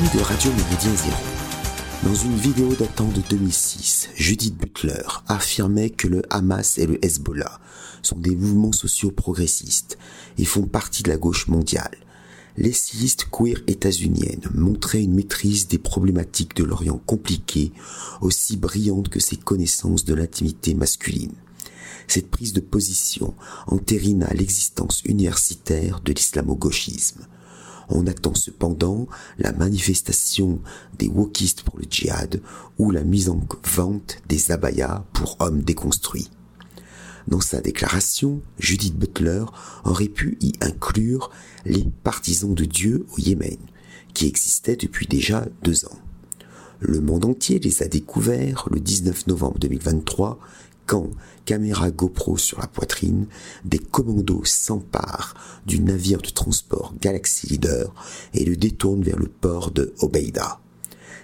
Méridien Zéro. Dans une vidéo datant de 2006, Judith Butler affirmait que le Hamas et le Hezbollah sont des mouvements sociaux progressistes et font partie de la gauche mondiale. L'essayiste queer états-unienne montrait une maîtrise des problématiques de l'Orient compliqué aussi brillante que ses connaissances de l'intimité masculine. Cette prise de position entérina l'existence universitaire de l'islamo-gauchisme. On attend cependant la manifestation des wokistes pour le djihad ou la mise en vente des abayas pour hommes déconstruits. Dans sa déclaration, Judith Butler aurait pu y inclure les partisans de Dieu au Yémen, qui existaient depuis déjà deux ans. Le monde entier les a découverts le 19 novembre 2023 quand, caméra GoPro sur la poitrine, des commandos s'emparent du navire de transport Galaxy Leader et le détournent vers le port de Obeida.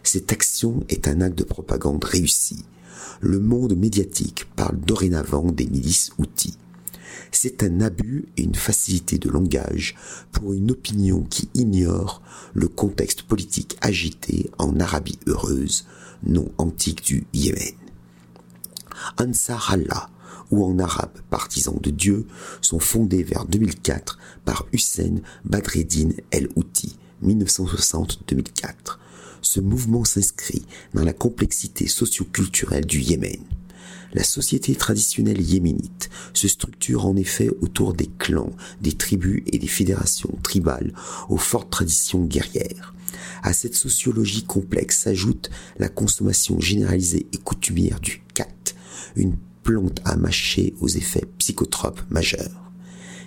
Cette action est un acte de propagande réussi. Le monde médiatique parle dorénavant des milices outils. C'est un abus et une facilité de langage pour une opinion qui ignore le contexte politique agité en Arabie heureuse, non antique du Yémen. Ansar Allah, ou en arabe partisans de Dieu, sont fondés vers 2004 par Hussein Badreddin El-Houthi, 1960-2004. Ce mouvement s'inscrit dans la complexité socioculturelle du Yémen. La société traditionnelle yéménite se structure en effet autour des clans, des tribus et des fédérations tribales aux fortes traditions guerrières. À cette sociologie complexe s'ajoute la consommation généralisée et coutumière du kat, une plante à mâcher aux effets psychotropes majeurs.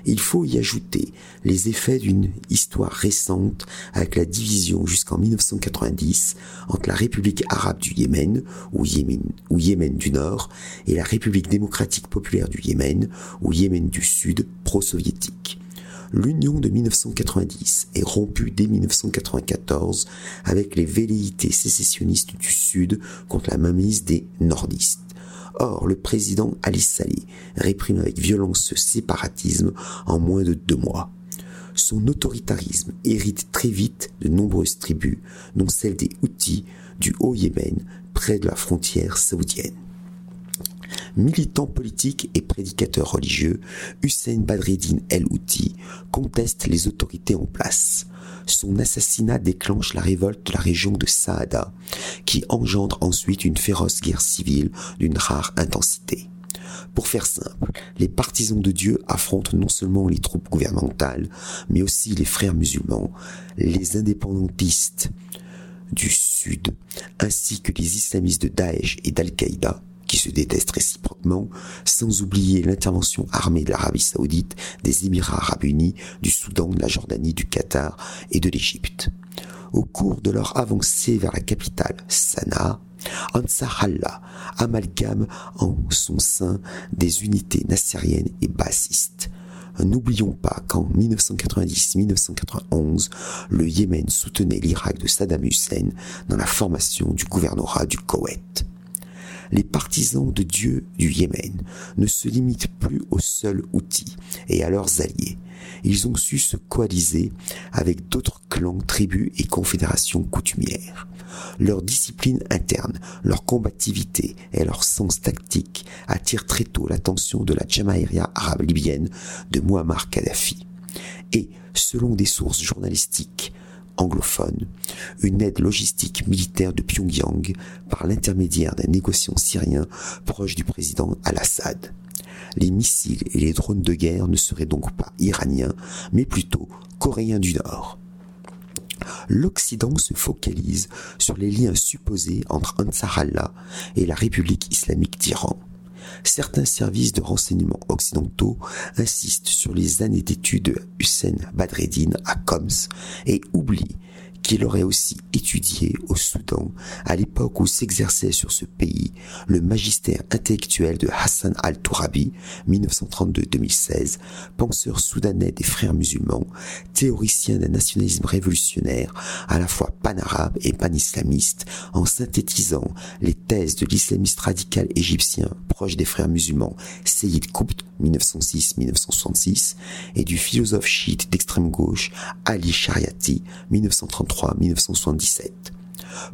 Il faut y ajouter les effets d'une histoire récente avec la division jusqu'en 1990 entre la République arabe du Yémen ou Yémen, du Nord et la République démocratique populaire du Yémen ou Yémen du Sud pro-soviétique. L'union de 1990 est rompue dès 1994 avec les velléités sécessionnistes du Sud contre la mainmise des nordistes. Or, le président Ali Saleh réprime avec violence ce séparatisme en moins de deux mois. Son autoritarisme hérite très vite de nombreuses tribus, dont celle des Houthis du Haut-Yémen, près de la frontière saoudienne. Militant politique et prédicateur religieux, Hussein Badreddin el-Houthi conteste les autorités en place. Son assassinat déclenche la révolte de la région de Saada, qui engendre ensuite une féroce guerre civile d'une rare intensité. Pour faire simple, les partisans de Dieu affrontent non seulement les troupes gouvernementales, mais aussi les frères musulmans, les indépendantistes du Sud, ainsi que les islamistes de Daesh et d'Al-Qaïda, se détestent réciproquement, sans oublier l'intervention armée de l'Arabie saoudite, des Émirats arabes unis, du Soudan, de la Jordanie, du Qatar et de l'Égypte. Au cours de leur avancée vers la capitale, Sanaa, Ansar Allah amalgame en son sein des unités nassériennes et bassistes. N'oublions pas qu'en 1990-1991, le Yémen soutenait l'Irak de Saddam Hussein dans la formation du gouvernorat du Koweït les partisans de Dieu du Yémen ne se limitent plus aux seuls outils et à leurs alliés. Ils ont su se coaliser avec d'autres clans, tribus et confédérations coutumières. Leur discipline interne, leur combativité et leur sens tactique attirent très tôt l'attention de la Jamaïria arabe libyenne de Muammar Kadhafi. Et, selon des sources journalistiques, anglophone, une aide logistique militaire de Pyongyang par l'intermédiaire d'un négociant syrien proche du président Al-Assad. Les missiles et les drones de guerre ne seraient donc pas iraniens, mais plutôt coréens du Nord. L'Occident se focalise sur les liens supposés entre Ansar Allah et la République islamique d'Iran certains services de renseignement occidentaux insistent sur les années d'études de Hussein Badreddin à Coms et oublient qu'il aurait aussi étudié au Soudan à l'époque où s'exerçait sur ce pays le magistère intellectuel de Hassan al-Tourabi, 1932-2016, penseur soudanais des frères musulmans, théoricien d'un nationalisme révolutionnaire à la fois pan-arabe et pan-islamiste, en synthétisant les thèses de l'islamiste radical égyptien proche des frères musulmans Seyyid Qutb 1906-1966 et du philosophe chiite d'extrême gauche Ali Shariati 1933-1977.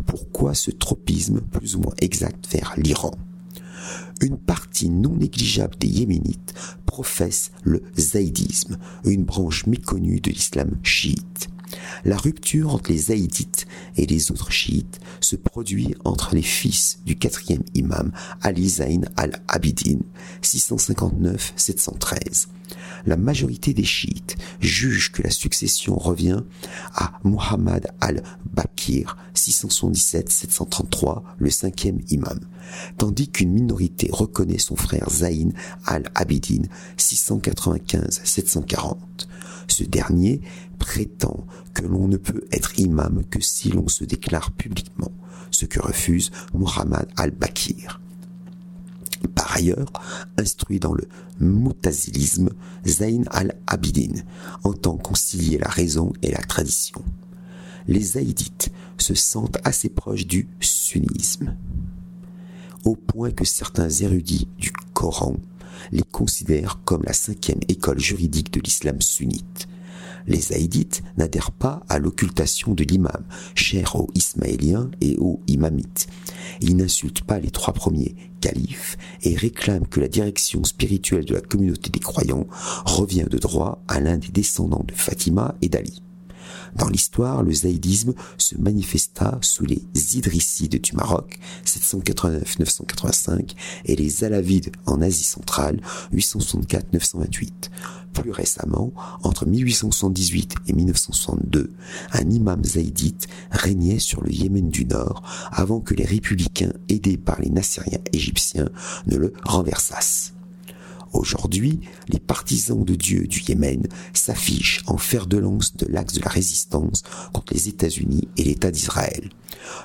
Pourquoi ce tropisme plus ou moins exact vers l'Iran? Une partie non négligeable des Yéménites professe le zaïdisme, une branche méconnue de l'islam chiite. La rupture entre les zaïdites et les autres chiites se produit entre les fils du quatrième imam Ali Zayn al-Abidin, 659-713. La majorité des chiites jugent que la succession revient à Muhammad al-Bakir, 677-733, le cinquième imam, tandis qu'une minorité reconnaît son frère Zayn al-Abidin, 695-740. Ce dernier prétend que l'on ne peut être imam que si l'on se déclare publiquement, ce que refuse Muhammad al-Bakir. Par ailleurs, instruit dans le mutazilisme, Zayn al-Abidin entend concilier la raison et la tradition. Les zaïdites se sentent assez proches du sunnisme, au point que certains érudits du Coran les considèrent comme la cinquième école juridique de l'islam sunnite. Les Zaïdites n'adhèrent pas à l'occultation de l'imam, cher aux Ismaéliens et aux Imamites. Ils n'insultent pas les trois premiers califes et réclament que la direction spirituelle de la communauté des croyants revient de droit à l'un des descendants de Fatima et d'Ali. Dans l'histoire, le zaïdisme se manifesta sous les Idrissides du Maroc, 789-985, et les Alavides en Asie centrale, 864-928. Plus récemment, entre 1878 et 1962, un imam zaïdite régnait sur le Yémen du Nord avant que les républicains aidés par les Nassériens égyptiens ne le renversassent. Aujourd'hui, les partisans de Dieu du Yémen s'affichent en fer de lance de l'axe de la résistance contre les États-Unis et l'État d'Israël.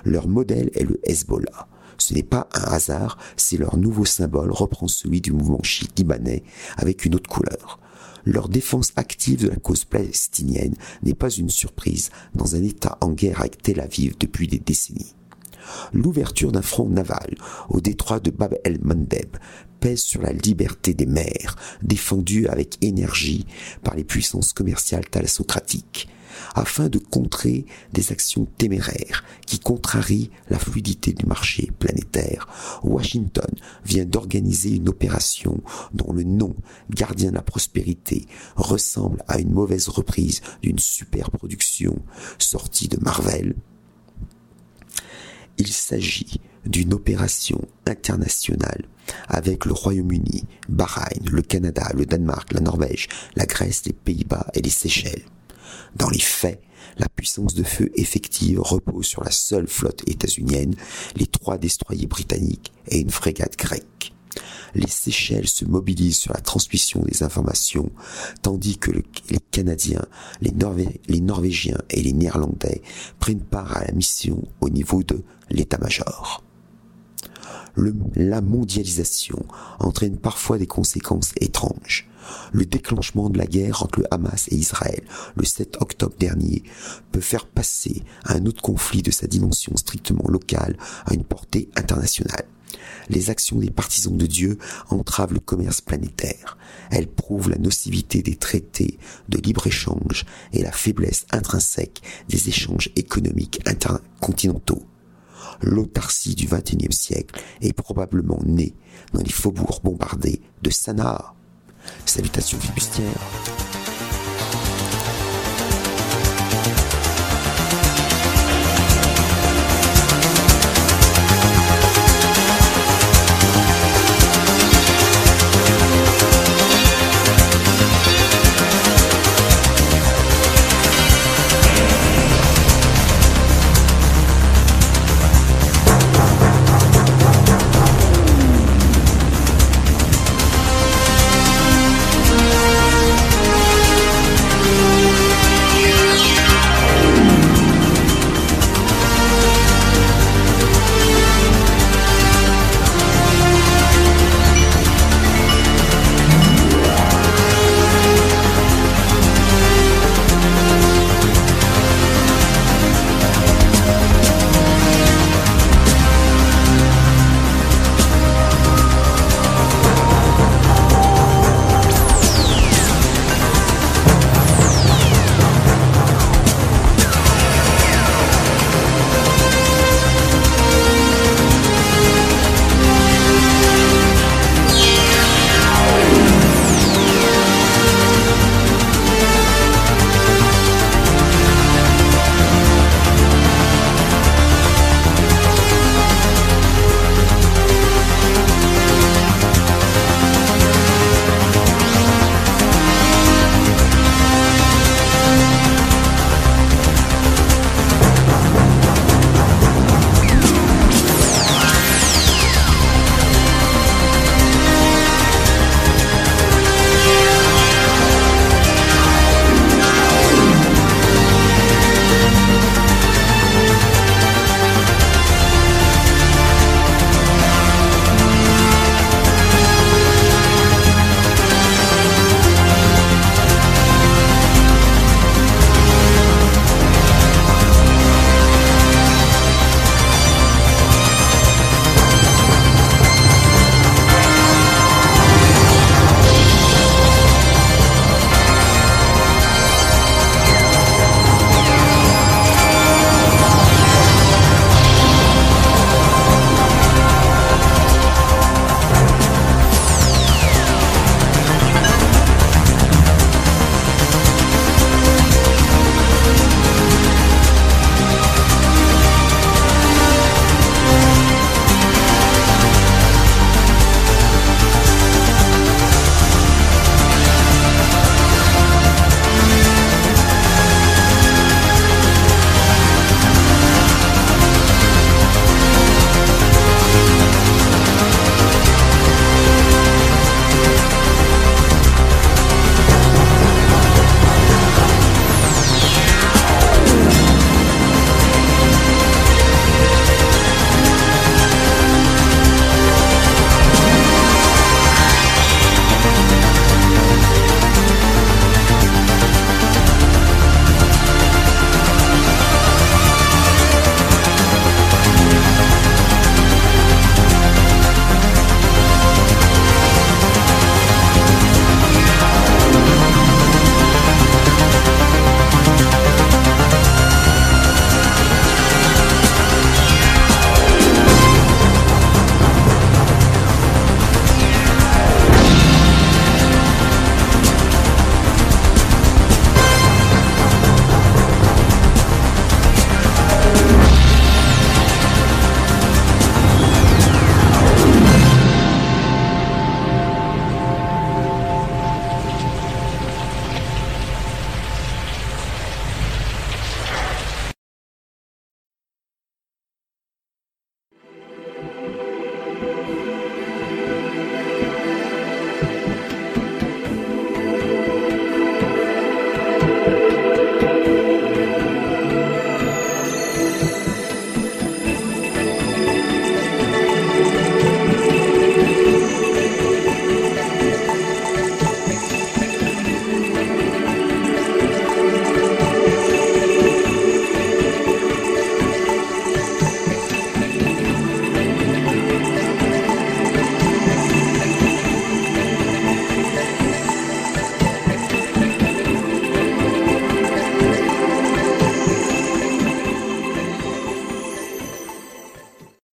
Leur modèle est le Hezbollah. Ce n'est pas un hasard si leur nouveau symbole reprend celui du mouvement chiite libanais avec une autre couleur. Leur défense active de la cause palestinienne n'est pas une surprise dans un État en guerre avec Tel Aviv depuis des décennies. L'ouverture d'un front naval au détroit de Bab el-Mandeb pèse sur la liberté des mers, défendue avec énergie par les puissances commerciales thalassocratiques, afin de contrer des actions téméraires qui contrarient la fluidité du marché planétaire. Washington vient d'organiser une opération dont le nom, gardien de la prospérité, ressemble à une mauvaise reprise d'une super production sortie de Marvel, il s'agit d'une opération internationale avec le Royaume-Uni, Bahreïn, le Canada, le Danemark, la Norvège, la Grèce, les Pays-Bas et les Seychelles. Dans les faits, la puissance de feu effective repose sur la seule flotte états-unienne, les trois destroyers britanniques et une frégate grecque les Seychelles se mobilisent sur la transmission des informations, tandis que les Canadiens, les, Norvégiens et les Néerlandais prennent part à la mission au niveau de l'état-major. la mondialisation entraîne parfois des conséquences étranges. Le déclenchement de la guerre entre le Hamas et Israël le 7 octobre dernier peut faire passer un autre conflit de sa dimension strictement locale à une portée internationale. Les actions des partisans de Dieu entravent le commerce planétaire. Elles prouvent la nocivité des traités de libre-échange et la faiblesse intrinsèque des échanges économiques intercontinentaux. L'autarcie du XXIe siècle est probablement née dans les faubourgs bombardés de Sanaa. Salutations flibustières.